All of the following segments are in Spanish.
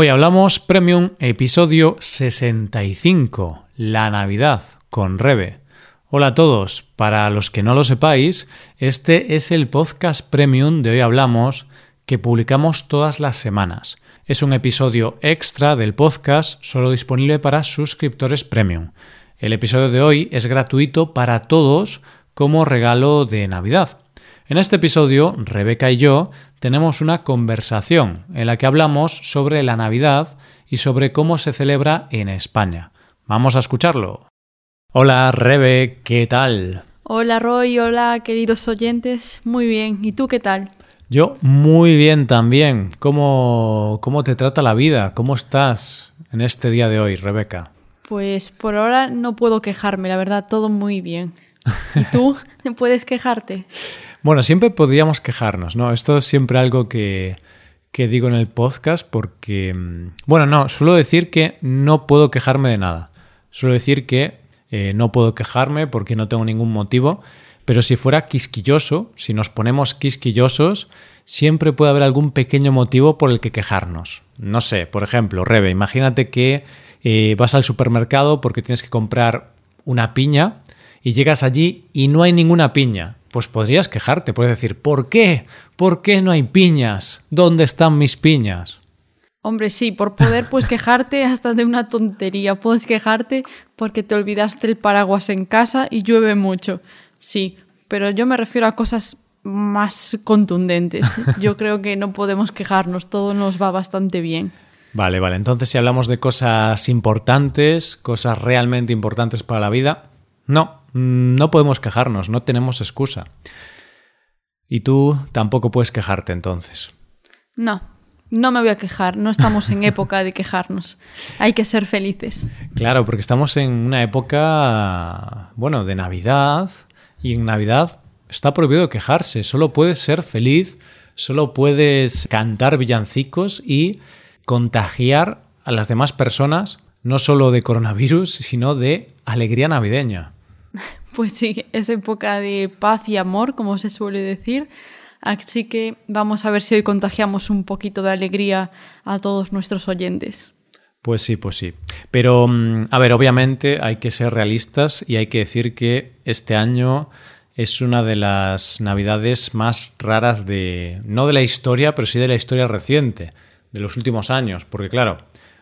Hoy hablamos Premium episodio 65, la Navidad con Rebe. Hola a todos, para los que no lo sepáis, este es el podcast Premium de Hoy Hablamos que publicamos todas las semanas. Es un episodio extra del podcast solo disponible para suscriptores Premium. El episodio de hoy es gratuito para todos como regalo de Navidad. En este episodio, Rebeca y yo tenemos una conversación en la que hablamos sobre la Navidad y sobre cómo se celebra en España. Vamos a escucharlo. Hola, Rebe, ¿qué tal? Hola, Roy, hola, queridos oyentes. Muy bien, ¿y tú qué tal? Yo muy bien también. ¿Cómo, cómo te trata la vida? ¿Cómo estás en este día de hoy, Rebeca? Pues por ahora no puedo quejarme, la verdad, todo muy bien. ¿Y tú puedes quejarte? Bueno, siempre podríamos quejarnos, ¿no? Esto es siempre algo que, que digo en el podcast porque, mm, bueno, no, suelo decir que no puedo quejarme de nada. Suelo decir que eh, no puedo quejarme porque no tengo ningún motivo, pero si fuera quisquilloso, si nos ponemos quisquillosos, siempre puede haber algún pequeño motivo por el que quejarnos. No sé, por ejemplo, Rebe, imagínate que eh, vas al supermercado porque tienes que comprar una piña y llegas allí y no hay ninguna piña pues podrías quejarte, puedes decir, ¿por qué? ¿Por qué no hay piñas? ¿Dónde están mis piñas? Hombre, sí, por poder pues quejarte hasta de una tontería. Puedes quejarte porque te olvidaste el paraguas en casa y llueve mucho. Sí, pero yo me refiero a cosas más contundentes. Yo creo que no podemos quejarnos, todo nos va bastante bien. Vale, vale. Entonces, si hablamos de cosas importantes, cosas realmente importantes para la vida, no, no podemos quejarnos, no tenemos excusa. Y tú tampoco puedes quejarte entonces. No, no me voy a quejar, no estamos en época de quejarnos. Hay que ser felices. Claro, porque estamos en una época, bueno, de Navidad y en Navidad está prohibido quejarse, solo puedes ser feliz, solo puedes cantar villancicos y contagiar a las demás personas no solo de coronavirus, sino de alegría navideña. Pues sí, es época de paz y amor, como se suele decir. Así que vamos a ver si hoy contagiamos un poquito de alegría a todos nuestros oyentes. Pues sí, pues sí. Pero, mm, a ver, obviamente hay que ser realistas y hay que decir que este año es una de las navidades más raras de, no de la historia, pero sí de la historia reciente, de los últimos años. Porque claro,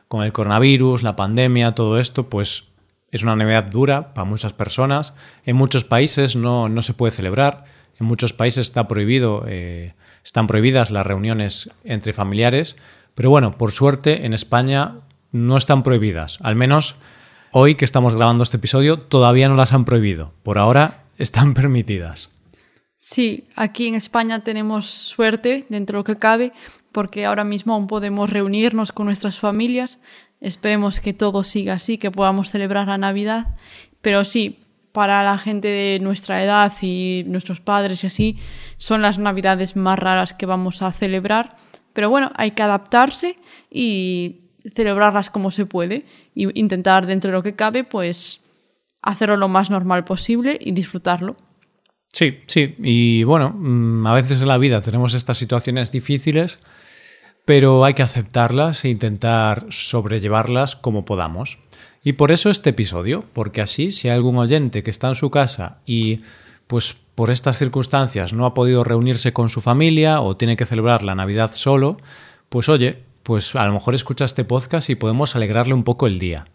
con el coronavirus, la pandemia, todo esto, pues es una Navidad dura para muchas personas. En muchos países no, se puede celebrar. En muchos países está prohibido, eh, están prohibidas las reuniones entre familiares. Pero bueno, por suerte en España no están prohibidas. Al menos hoy que estamos grabando este episodio todavía no las han prohibido. Por ahora están permitidas. Sí, aquí en España tenemos suerte dentro de lo que cabe porque ahora mismo aún podemos reunirnos con nuestras familias, Esperemos que todo siga así, que podamos celebrar la Navidad. Pero sí, para la gente de nuestra edad y nuestros padres y así, son las Navidades más raras que vamos a celebrar. Pero bueno, hay que adaptarse y celebrarlas como se puede y intentar dentro de lo que cabe, pues hacerlo lo más normal posible y disfrutarlo. Sí, sí. Y bueno, mm, a veces en la vida tenemos estas situaciones difíciles pero hay que aceptarlas e intentar sobrellevarlas como podamos. Y por eso este episodio, porque así si hay algún oyente que está en su casa y pues por estas circunstancias no ha podido reunirse con su familia o tiene que celebrar la Navidad solo, pues oye, pues a lo mejor escucha este podcast y podemos alegrarle un poco el día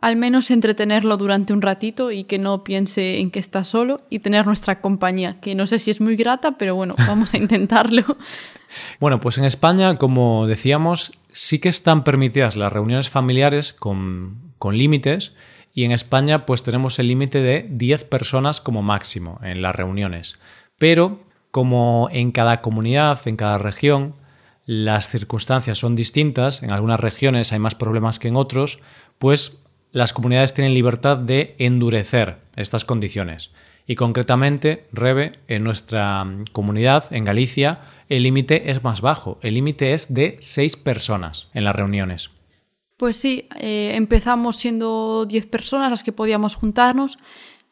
al menos entretenerlo durante un ratito y que no piense en que está solo y tener nuestra compañía, que no sé si es muy grata, pero bueno, vamos a intentarlo. bueno, pues en España, como decíamos, sí que están permitidas las reuniones familiares con, con límites y en España pues tenemos el límite de 10 personas como máximo en las reuniones. Pero como en cada comunidad, en cada región, las circunstancias son distintas, en algunas regiones hay más problemas que en otros, pues las comunidades tienen libertad de endurecer estas condiciones. Y concretamente, Rebe, en nuestra mm, comunidad, en Galicia, el límite es más bajo. El límite es de seis personas en las reuniones. Pues sí, eh, empezamos siendo diez personas las que podíamos juntarnos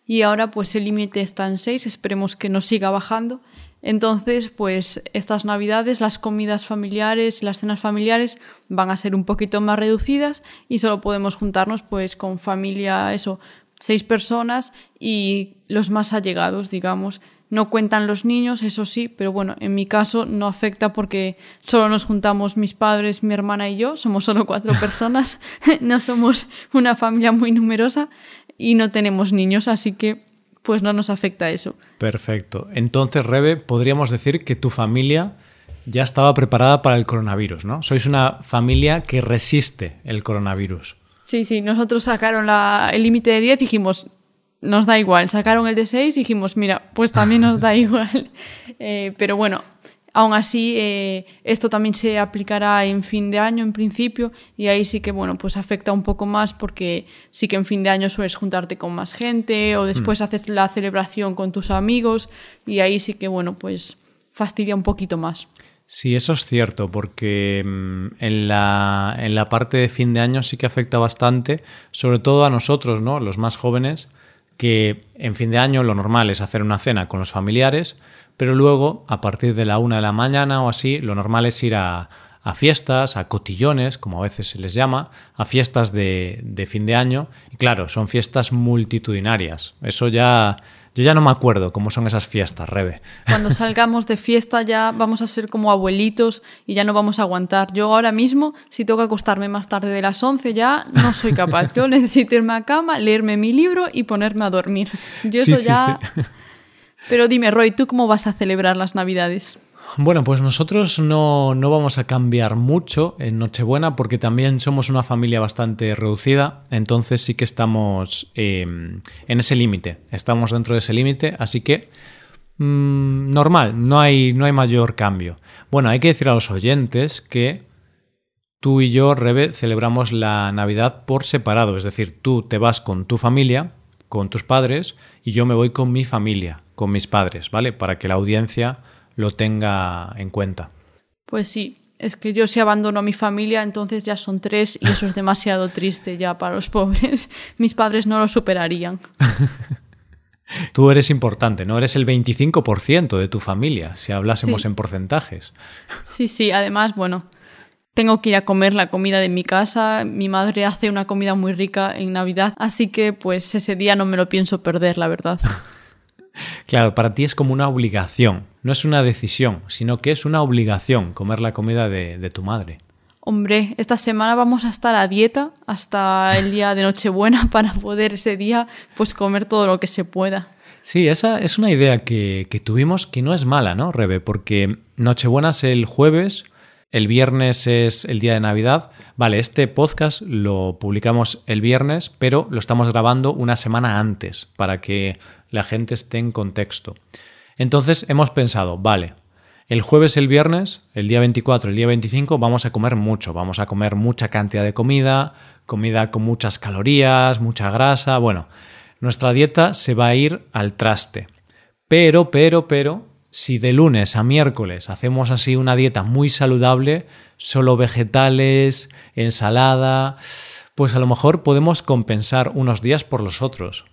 y ahora pues el límite está en seis. Esperemos que nos siga bajando. Entonces, pues estas navidades las comidas familiares, las cenas familiares van a ser un poquito más reducidas y solo podemos juntarnos pues con familia, eso, seis personas y los más allegados, digamos. No cuentan los niños, eso sí, pero bueno, en mi caso no afecta porque solo nos juntamos mis padres, mi hermana y yo, somos solo cuatro personas, no somos una familia muy numerosa y no tenemos niños, así que pues no nos afecta eso. Perfecto. Entonces, Rebe, podríamos decir que tu familia ya estaba preparada para el coronavirus, ¿no? Sois una familia que resiste el coronavirus. Sí, sí, nosotros sacaron la, el límite de 10 y dijimos, nos da igual. Sacaron el de 6 y dijimos, mira, pues también nos da igual. Eh, pero bueno, aún así, eh, esto también se aplicará en fin de año, en principio, y ahí sí que, bueno, pues afecta un poco más porque sí que en fin de año sueles juntarte con más gente o después mm. haces la celebración con tus amigos y ahí sí que, bueno, pues fastidia un poquito más. Sí, eso es cierto, porque mm, en la, en la parte de fin de año sí que afecta bastante, sobre todo a nosotros, ¿no? Los más jóvenes, que en fin de año lo normal es hacer una cena con los familiares, pero luego, a partir de la una de la mañana o así, lo normal es ir a, fiestas, a cotillones, como a veces se les llama, a fiestas de, de, fin de año. Y claro, son fiestas multitudinarias. Eso ya... Yo ya no me acuerdo cómo son esas fiestas, Rebe. Cuando salgamos de fiesta ya vamos a ser como abuelitos y ya no vamos a aguantar. Yo ahora mismo, si tengo que acostarme más tarde de las 11, ya no soy capaz. Yo necesito irme a cama, leerme mi libro y ponerme a dormir. Yo eso ya... Pero dime, Roy, ¿tú cómo vas a celebrar las Navidades? Bueno, pues nosotros no, vamos a cambiar mucho en Nochebuena porque también somos una familia bastante reducida, entonces sí que estamos em, en ese límite, estamos dentro de ese límite, así que mm, normal, no hay, no hay mayor cambio. Bueno, hay que decir a los oyentes que tú y yo, Rebe, celebramos la Navidad por separado, es decir, tú te vas con tu familia, con tus padres, y yo me voy con mi familia con mis padres, ¿vale? Para que la audiencia lo tenga en cuenta. Pues sí, es que yo si abandono a mi familia, entonces ya son tres y eso es demasiado triste ya para los pobres. Mis padres no lo superarían. Tú eres importante, ¿no? Eres el 25% de tu familia, si hablásemos en porcentajes. Sí, sí, además, bueno, tengo que ir a comer la comida de mi casa. Mi madre hace una comida muy rica en Navidad, así que pues ese día no me lo pienso perder, la verdad. Claro, para ti es como una obligación, no es una decisión, sino que es una obligación comer la comida de, tu madre. Hombre, esta semana vamos a estar a dieta hasta el día de Nochebuena para poder ese día pues comer todo lo que se pueda. Sí, esa es una idea que, que tuvimos que no es mala, ¿no, Rebe? Porque Nochebuena es el jueves, el viernes es el día de Navidad. Vale, este podcast lo publicamos el viernes, pero lo estamos grabando una semana antes para que la gente esté en contexto. Entonces hemos pensado, vale, el jueves, el viernes, el día 24, el día 25, vamos a comer mucho, vamos a comer mucha cantidad de comida, comida con muchas calorías, mucha grasa, bueno, nuestra dieta se va a ir al traste. Pero, pero, pero, si de lunes a miércoles hacemos así una dieta muy saludable, solo vegetales, ensalada, pues a lo mejor podemos compensar unos días por los otros.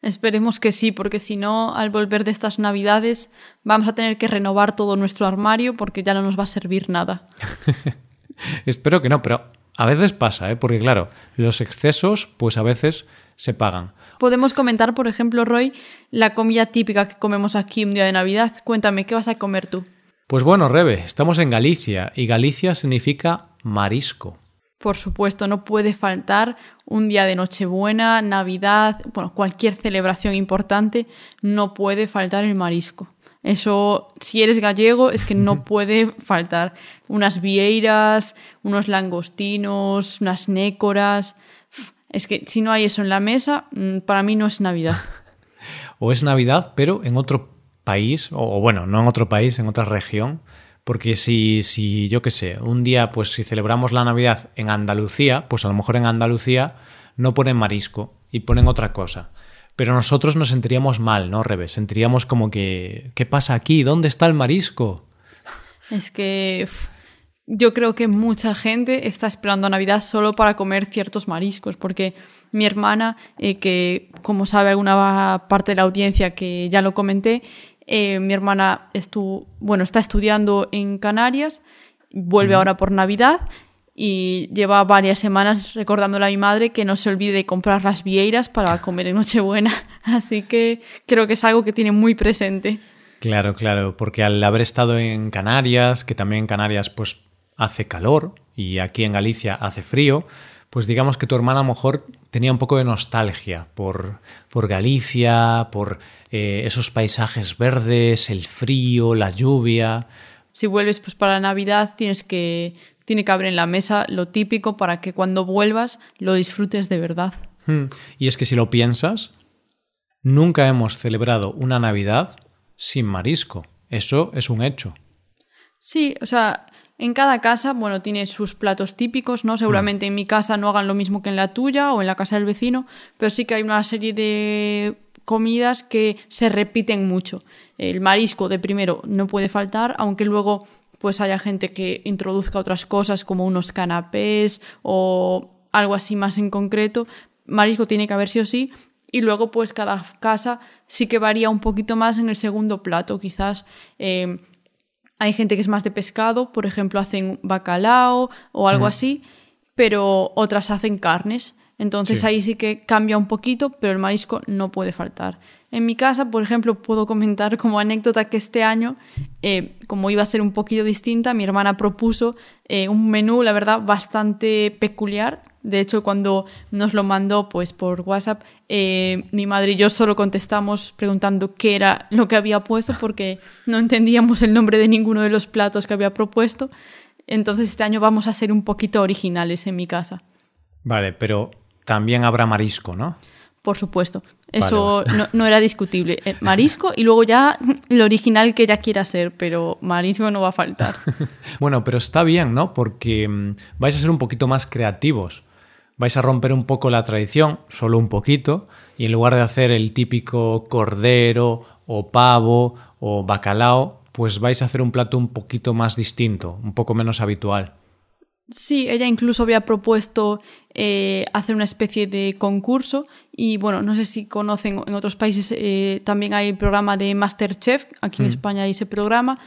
Esperemos que sí, porque si no, al volver de estas navidades vamos a tener que renovar todo nuestro armario porque ya no nos va a servir nada. Espero que no, pero a veces pasa, ¿eh? porque claro, los excesos pues a veces se pagan. Podemos comentar, por ejemplo, Roy, la comida típica que comemos aquí un día de Navidad. Cuéntame, ¿qué vas a comer tú? Pues bueno, Rebe, estamos en Galicia y Galicia significa marisco. Por supuesto, no puede faltar un día de Nochebuena, Navidad, bueno, cualquier celebración importante, no puede faltar el marisco. Eso, si eres gallego, es que no puede faltar unas vieiras, unos langostinos, unas nécoras. Es que si no hay eso en la mesa, mm, para mí no es Navidad. o es Navidad, pero en otro país, o bueno, no en otro país, en otra región, porque si, si yo qué sé, un día, pues si celebramos la Navidad en Andalucía, pues a lo mejor en Andalucía no ponen marisco y ponen otra cosa. Pero nosotros nos sentiríamos mal, ¿no, Revés? Sentiríamos como que, ¿qué pasa aquí? ¿Dónde está el marisco? Es que yo creo que mucha gente está esperando Navidad solo para comer ciertos mariscos, porque mi hermana, eh, que como sabe alguna parte de la audiencia que ya lo comenté, Eh, mi hermana estu bueno, está estudiando en Canarias, vuelve ahora por Navidad y lleva varias semanas recordándole a mi madre que no se olvide de comprar las vieiras para comer en Nochebuena. Así que creo que es algo que tiene muy presente. Claro, claro, porque al haber estado en Canarias, que también en Canarias pues hace calor y aquí en Galicia hace frío, pues digamos que tu hermana a lo mejor tenía un poco de nostalgia por, por Galicia, por eh, esos paisajes verdes, el frío, la lluvia. Si vuelves pues para Navidad tienes que tiene que haber en la mesa lo típico para que cuando vuelvas lo disfrutes de verdad. Hmm. Y es que si lo piensas, nunca hemos celebrado una Navidad sin marisco. Eso es un hecho. Sí, o sea, en cada casa, bueno, tiene sus platos típicos, ¿no? Seguramente en mi casa no hagan lo mismo que en la tuya o en la casa del vecino, pero sí que hay una serie de comidas que se repiten mucho. El marisco de primero no puede faltar, aunque luego pues haya gente que introduzca otras cosas como unos canapés o algo así más en concreto. Marisco tiene que haber sí o sí. Y luego, pues cada casa sí que varía un poquito más en el segundo plato. Quizás eh, hay gente que es más de pescado, por ejemplo, hacen bacalao o algo así, pero otras hacen carnes. Entonces ahí sí que cambia un poquito, pero el marisco no puede faltar. En mi casa, por ejemplo, puedo comentar como anécdota que este año, eh, como iba a ser un poquito distinta, mi hermana propuso eh, un menú, la verdad, bastante peculiar. De hecho, cuando nos lo mandó pues, por WhatsApp, eh, mi madre y yo solo contestamos preguntando qué era lo que había puesto porque no entendíamos el nombre de ninguno de los platos que había propuesto. Entonces este año vamos a ser un poquito originales en mi casa. Vale, pero también habrá marisco, ¿no? Por supuesto. Eso No, era discutible. Eh, marisco y luego ya lo original que ella quiera ser, pero marisco no va a faltar. bueno, pero está bien, ¿no? Porque mm, vais a ser un poquito más creativos. Vais a romper un poco la tradición, solo un poquito, y en lugar de hacer el típico cordero o pavo o bacalao, pues vais a hacer un plato un poquito más distinto, un poco menos habitual. Sí, ella incluso había propuesto eh, hacer una especie de concurso y bueno, no sé si conocen, en otros países eh, también hay el programa de Masterchef, aquí en mm. España hay ese programa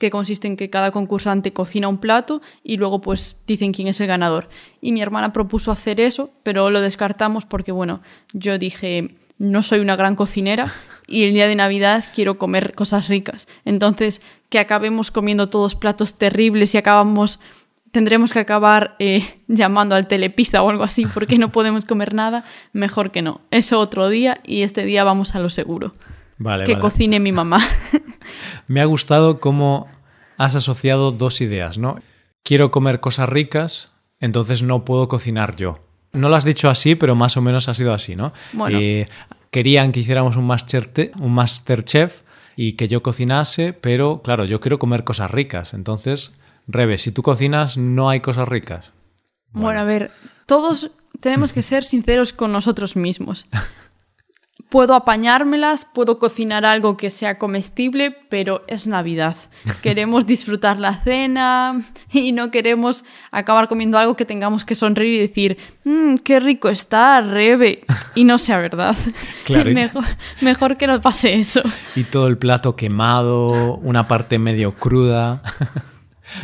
que consiste en que cada concursante cocina un plato y luego pues dicen quién es el ganador. Y mi hermana propuso hacer eso, pero lo descartamos porque bueno, yo dije, no soy una gran cocinera y el día de Navidad quiero comer cosas ricas. Entonces, que acabemos comiendo todos platos terribles y acabamos tendremos que acabar eh, llamando al telepizza o algo así porque no podemos comer nada, mejor que no. Eso otro día y este día vamos a lo seguro. Vale, que cocine mi mamá. Me ha gustado cómo has asociado dos ideas, ¿no? Quiero comer cosas ricas, entonces no puedo cocinar yo. No lo has dicho así, pero más o menos ha sido así, ¿no? Bueno. Eh, querían que hiciéramos un, master un Masterchef y que yo cocinase, pero claro, yo quiero comer cosas ricas, entonces Rebe, si tú cocinas, no hay cosas ricas. Bueno, a ver, todos tenemos que ser sinceros con nosotros mismos. Puedo apañármelas, puedo cocinar algo que sea comestible, pero es Navidad. Queremos disfrutar la cena y no queremos acabar comiendo algo que tengamos que sonreír y decir, mmm, qué rico está, Rebe. Y no sea verdad. Claro. mejor, mejor que no pase eso. Y todo el plato quemado, una parte medio cruda.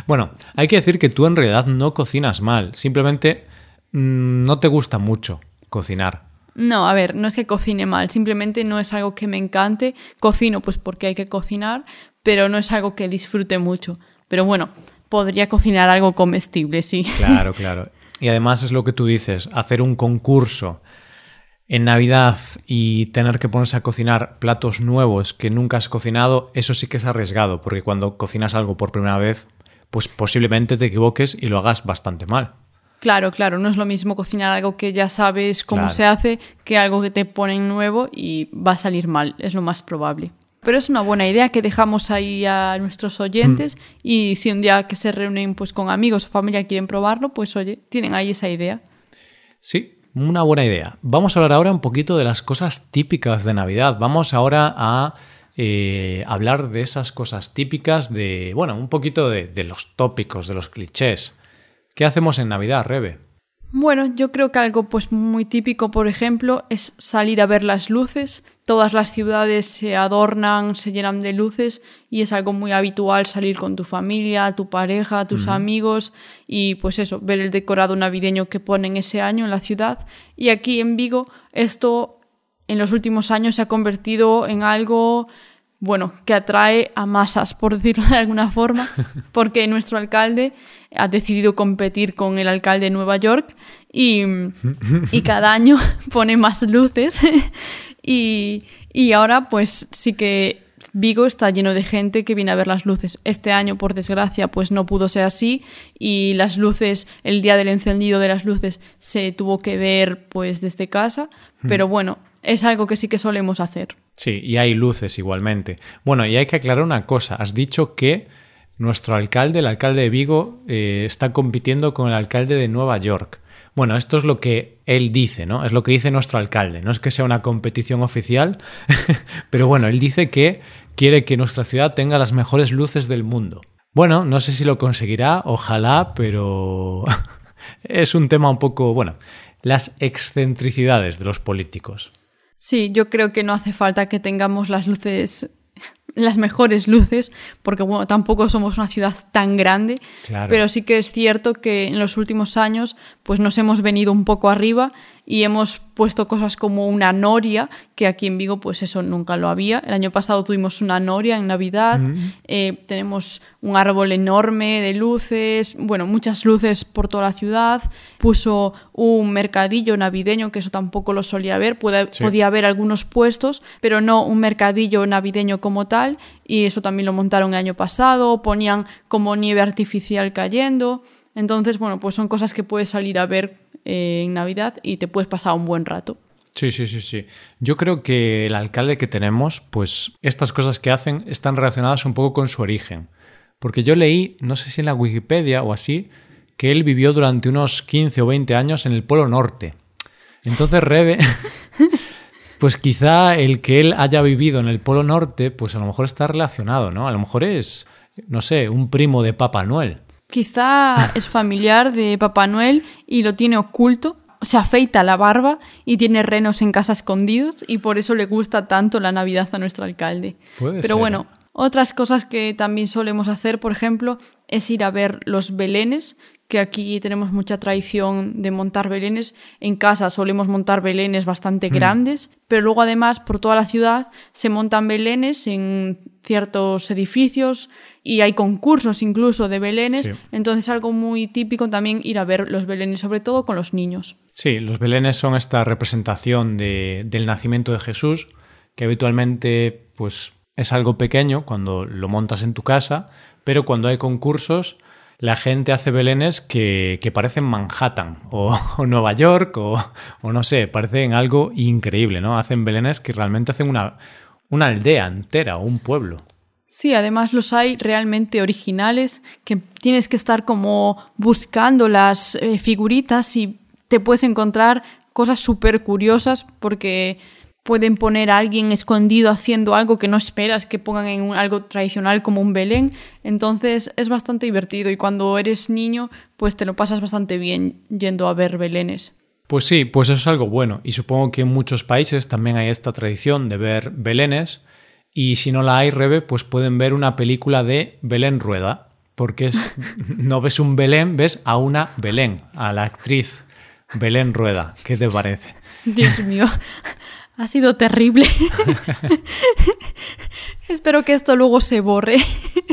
Bueno, hay que decir que tú en realidad no cocinas mal, simplemente mm, no te gusta mucho cocinar. No, a ver, no es que cocine mal, simplemente no es algo que me encante. Cocino pues porque hay que cocinar, pero no es algo que disfrute mucho. Pero bueno, podría cocinar algo comestible, sí. Claro, claro. Y además es lo que tú dices, hacer un concurso en Navidad y tener que ponerse a cocinar platos nuevos que nunca has cocinado, eso sí que es arriesgado, porque cuando cocinas algo por primera vez, pues posiblemente te equivoques y lo hagas bastante mal. Claro, claro, no es lo mismo cocinar algo que ya sabes cómo se hace que algo que te ponen nuevo y va a salir mal, es lo más probable. Pero es una buena idea que dejamos ahí a nuestros oyentes mm. y si un día que se reúnen pues con amigos o familia quieren probarlo, pues oye, tienen ahí esa idea. Sí, una buena idea. Vamos a hablar ahora un poquito de las cosas típicas de Navidad. Vamos ahora a eh, hablar de esas cosas típicas, de, bueno, un poquito de, los tópicos, de los clichés. ¿Qué hacemos en Navidad, Rebe? Bueno, yo creo que algo pues muy típico, por ejemplo, es salir a ver las luces. Todas las ciudades se adornan, se llenan de luces y es algo muy habitual salir con tu familia, tu pareja, tus amigos y pues eso, ver el decorado navideño que ponen ese año en la ciudad. Y aquí en Vigo esto en los últimos años se ha convertido en algo bueno, que atrae a masas, por decirlo de alguna forma, porque nuestro alcalde ha decidido competir con el alcalde de Nueva York y, y cada año pone más luces y, y ahora pues sí que Vigo está lleno de gente que viene a ver las luces. Este año, por desgracia, pues no pudo ser así y las luces, el día del encendido de las luces se tuvo que ver pues desde casa, pero bueno, es algo que sí que solemos hacer. Sí, y hay luces igualmente. Bueno, y hay que aclarar una cosa. Has dicho que nuestro alcalde, el alcalde de Vigo, eh, está compitiendo con el alcalde de Nueva York. Bueno, esto es lo que él dice, ¿no? Es lo que dice nuestro alcalde. No es que sea una competición oficial, pero bueno, él dice que quiere que nuestra ciudad tenga las mejores luces del mundo. Bueno, no sé si lo conseguirá, ojalá, pero es un tema un poco, bueno, las excentricidades de los políticos. Sí, yo creo que no hace falta que tengamos las luces las mejores luces, porque bueno, tampoco somos una ciudad tan grande, pero sí que es cierto que en los últimos años pues nos hemos venido un poco arriba y hemos puesto cosas como una noria, que aquí en Vigo pues eso nunca lo había. El año pasado tuvimos una noria en Navidad, eh, tenemos un árbol enorme de luces, bueno, muchas luces por toda la ciudad, puso un mercadillo navideño, que eso tampoco lo solía haber, podía haber algunos puestos, pero no un mercadillo navideño como tal, y eso también lo montaron el año pasado, ponían como nieve artificial cayendo. Entonces, bueno, pues son cosas que puedes salir a ver eh, en Navidad y te puedes pasar un buen rato. Sí, sí, sí, sí. Yo creo que el alcalde que tenemos, pues estas cosas que hacen están relacionadas un poco con su origen. Porque yo leí, no sé si en la Wikipedia o así, que él vivió durante unos 15 o 20 años en el Polo Norte. Entonces, Rebe, pues quizá el que él haya vivido en el Polo Norte, pues a lo mejor está relacionado, ¿no? A lo mejor es, no sé, un primo de Papá Noel. Quizá es familiar de Papá Noel y lo tiene oculto. Se afeita la barba y tiene renos en casa escondidos y por eso le gusta tanto la Navidad a nuestro alcalde. Pero bueno, otras cosas que también solemos hacer, por ejemplo, es ir a ver los belenes, que aquí tenemos mucha tradición de montar belenes. En casa solemos montar belenes bastante hmm. grandes, pero luego además por toda la ciudad se montan belenes en ciertos edificios y hay concursos incluso de belenes. Entonces algo muy típico también ir a ver los belenes, sobre todo con los niños. Sí, los belenes son esta representación del nacimiento de Jesús, que habitualmente pues, es algo pequeño cuando lo montas en tu casa, pero cuando hay concursos la gente hace belenes que, parecen Manhattan o, Nueva York o, no sé, parecen algo increíble, ¿no? Hacen belenes que realmente hacen una, una aldea entera o un pueblo. Sí, además los hay realmente originales, que tienes que estar como buscando las eh, figuritas y te puedes encontrar cosas súper curiosas porque pueden poner a alguien escondido haciendo algo que no esperas que pongan en algo tradicional como un Belén. Entonces es bastante divertido y cuando eres niño pues te lo pasas bastante bien yendo a ver Belenes. Pues sí, pues eso es algo bueno y supongo que en muchos países también hay esta tradición de ver Belenes y si no la hay, Rebe, pues pueden ver una película de Belén Rueda porque es, no ves un Belén, ves a una Belén, a la actriz Belén Rueda. ¿Qué te parece? Dios mío, ha sido terrible. Espero que esto luego se borre.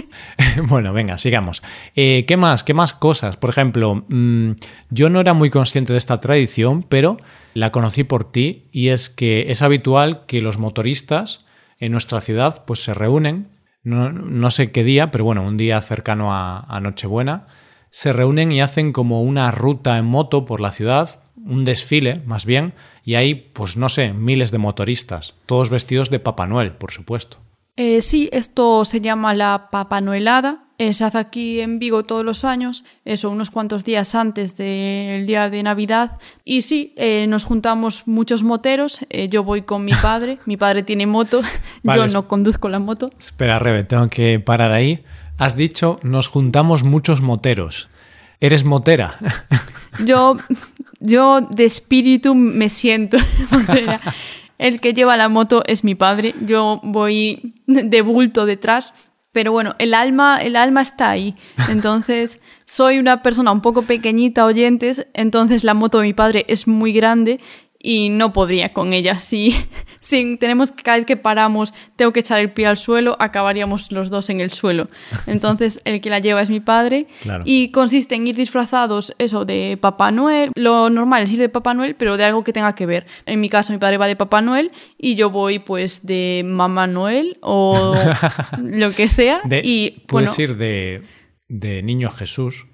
bueno, venga, sigamos. Eh, ¿Qué más? ¿Qué más cosas? Por ejemplo, mm, yo no era muy consciente de esta tradición, pero la conocí por ti y es que es habitual que los motoristas en nuestra ciudad pues se reúnen, no, sé qué día, pero bueno, un día cercano a Nochebuena, se reúnen y hacen como una ruta en moto por la ciudad un desfile, más bien, y hay, pues no sé, miles de motoristas, todos vestidos de Papá Noel, por supuesto. Eh, sí, esto se llama la Papá Noelada. Eh, se hace aquí en Vigo todos los años, eso unos cuantos días antes del día de Navidad. Y sí, eh, nos juntamos muchos moteros. yo voy con mi padre, mi padre tiene moto, yo no conduzco la moto. Espera, Rebe, tengo que parar ahí. Has dicho, nos juntamos muchos moteros. ¿Eres motera? Yo yo de espíritu me siento. el que lleva la moto es mi padre. Yo voy de bulto detrás. Pero bueno, el alma, el alma está ahí. Entonces, soy una persona un poco pequeñita, oyentes. Entonces, la moto de mi padre es muy grande y no podría con ella. Si, si tenemos que cada vez que paramos tengo que echar el pie al suelo, acabaríamos los dos en el suelo. Entonces el que la lleva es mi padre y consiste en ir disfrazados eso de Papá Noel. Lo normal es ir de Papá Noel, pero de algo que tenga que ver. En mi caso mi padre va de Papá Noel y yo voy pues de Mamá Noel o lo que sea. y puedes ir de, de Niño Jesús.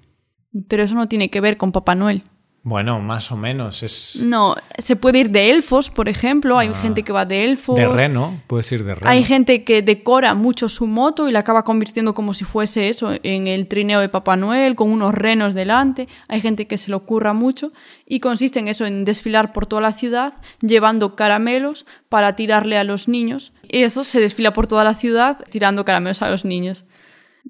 Pero eso no tiene que ver con Papá Noel. Bueno, más o menos. Es... No, se puede ir de elfos, por ejemplo. Hay ah. gente que va de elfos. De reno, puedes ir de reno. Hay gente que decora mucho su moto y la acaba convirtiendo como si fuese eso, en el trineo de Papá Noel, con unos renos delante. Hay gente que se lo ocurra mucho y consiste en eso, en desfilar por toda la ciudad llevando caramelos para tirarle a los niños. Y eso se desfila por toda la ciudad tirando caramelos a los niños.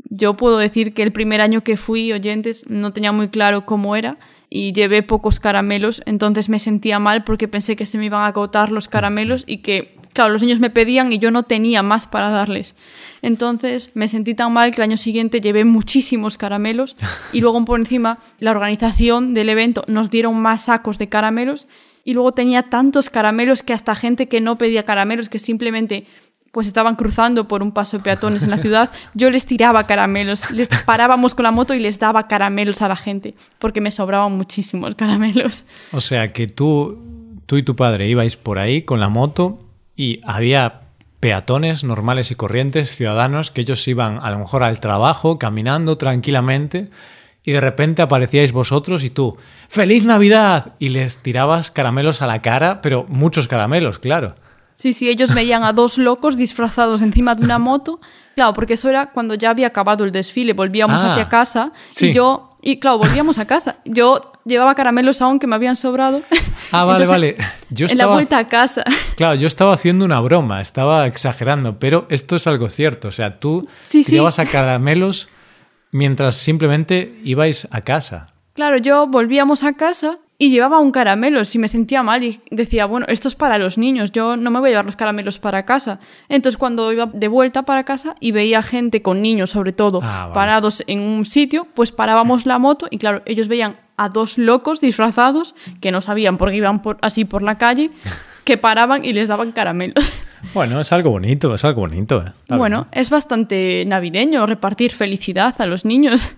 Yo puedo decir que el primer año que fui, oyentes, no tenía muy claro cómo era y llevé pocos caramelos, entonces me sentía mal porque pensé que se me iban a agotar los caramelos y que, claro, los niños me pedían y yo no tenía más para darles. Entonces me sentí tan mal que el año siguiente llevé muchísimos caramelos y luego por encima la organización del evento nos dieron más sacos de caramelos y luego tenía tantos caramelos que hasta gente que no pedía caramelos, que simplemente pues estaban cruzando por un paso de peatones en la ciudad, yo les tiraba caramelos, les parábamos con la moto y les daba caramelos a la gente, porque me sobraban muchísimos caramelos. O sea que tú, tú y tu padre ibais por ahí con la moto y había peatones normales y corrientes, ciudadanos, que ellos iban a lo mejor al trabajo, caminando tranquilamente, y de repente aparecíais vosotros y tú, ¡Feliz Navidad! Y les tirabas caramelos a la cara, pero muchos caramelos, claro. Sí, sí, ellos veían a dos locos disfrazados encima de una moto. Claro, porque eso era cuando ya había acabado el desfile, volvíamos ah, hacia casa y yo, y claro, volvíamos a casa. Yo llevaba caramelos aún que me habían sobrado. Ah, vale, vale. Yo en la vuelta a casa. Claro, yo estaba haciendo una broma, estaba exagerando, pero esto es algo cierto. O sea, tú llevas a caramelos mientras simplemente ibais a casa. Claro, yo volvíamos a casa y llevaba un caramelo. Si me sentía mal y decía, bueno, esto es para los niños, yo no me voy a llevar los caramelos para casa. Entonces, cuando iba de vuelta para casa y veía gente con niños, sobre todo, ah, parados en un sitio, pues parábamos la moto y, claro, ellos veían a dos locos disfrazados que no sabían por qué iban por, así por la calle, que paraban y les daban caramelos. Bueno, es algo bonito, es algo bonito. Eh. Bueno, es bastante navideño repartir felicidad a los niños.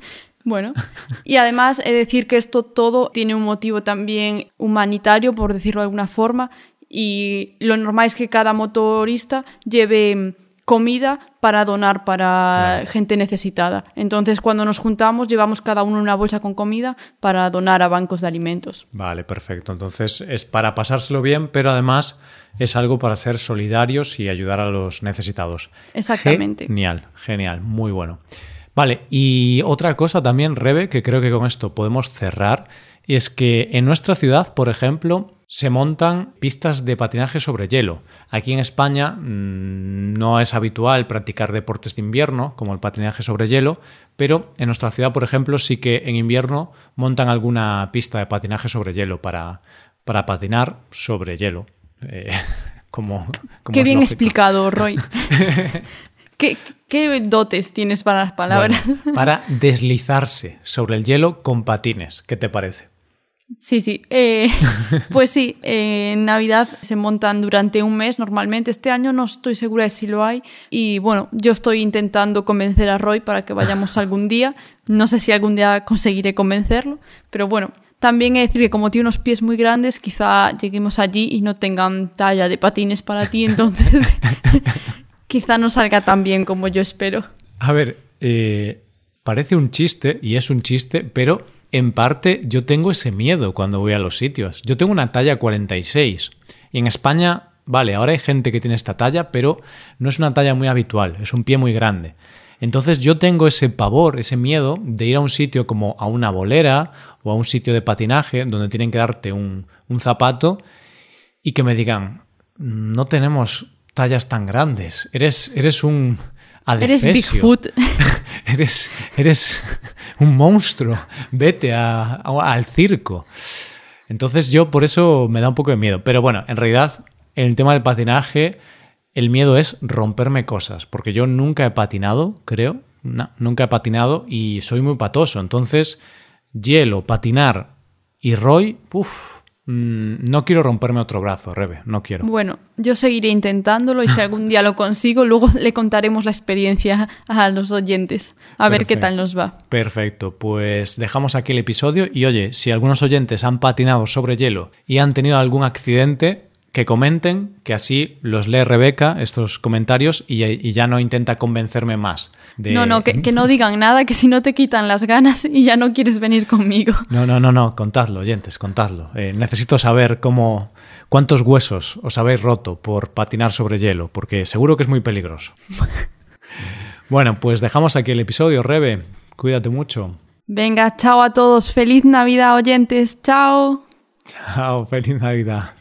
Bueno, y además he de decir que esto todo tiene un motivo también humanitario, por decirlo de alguna forma, y lo normal es que cada motorista lleve comida para donar para gente necesitada. Entonces, cuando nos juntamos, llevamos cada uno una bolsa con comida para donar a bancos de alimentos. Vale, perfecto. Entonces, es para pasárselo bien, pero además es algo para ser solidarios y ayudar a los necesitados. Exactamente. Genial, genial, muy bueno. Vale, y otra cosa también, Rebe, que creo que con esto podemos cerrar, es que en nuestra ciudad, por ejemplo, se montan pistas de patinaje sobre hielo. Aquí en España mm, no es habitual practicar deportes de invierno, como el patinaje sobre hielo, pero en nuestra ciudad, por ejemplo, sí que en invierno montan alguna pista de patinaje sobre hielo para, para patinar sobre hielo. Eh, como, Qué bien explicado, Roy. ¿Qué, dotes tienes para las palabras? para deslizarse sobre el hielo con patines. ¿Qué te parece? Sí, sí. Eh, pues sí, en Navidad se montan durante un mes normalmente. Este año no estoy segura de si lo hay. Y bueno, yo estoy intentando convencer a Roy para que vayamos algún día. No sé si algún día conseguiré convencerlo, pero bueno. También he de decir que como tiene unos pies muy grandes, quizá lleguemos allí y no tengan talla de patines para ti, entonces quizá no salga tan bien como yo espero. A ver, eh, parece un chiste, y es un chiste, pero en parte yo tengo ese miedo cuando voy a los sitios. Yo tengo una talla 46 y en España, vale, ahora hay gente que tiene esta talla, pero no es una talla muy habitual, es un pie muy grande. Entonces yo tengo ese pavor, ese miedo de ir a un sitio como a una bolera o a un sitio de patinaje donde tienen que darte un, un zapato y que me digan, no tenemos tallas tan grandes. Eres, eres un Eres Bigfoot. eres, eres un monstruo. Vete al circo. Entonces yo por eso me da un poco de miedo. Pero bueno, en realidad, en el tema del patinaje, el miedo es romperme cosas, porque yo nunca he patinado, creo. No, nunca he patinado y soy muy patoso. Entonces, hielo, patinar y Roy, uff, Mm, no quiero romperme otro brazo, Rebe, no quiero. Bueno, yo seguiré intentándolo y si algún día lo consigo, luego le contaremos la experiencia a los oyentes, a ver qué tal nos va. Perfecto, pues dejamos aquí el episodio y oye, si algunos oyentes han patinado sobre hielo y han tenido algún accidente, que comenten, que así los lee Rebeca estos comentarios y, ya no intenta convencerme más. No, no, que, no digan nada, que si no te quitan las ganas y ya no quieres venir conmigo. No, no, no, no, contadlo, oyentes, contadlo. Eh, necesito saber cómo, cuántos huesos os habéis roto por patinar sobre hielo, porque seguro que es muy peligroso. bueno, pues dejamos aquí el episodio, Rebe. Cuídate mucho. Venga, chao a todos. Feliz Navidad, oyentes. Chao. Chao, feliz Navidad.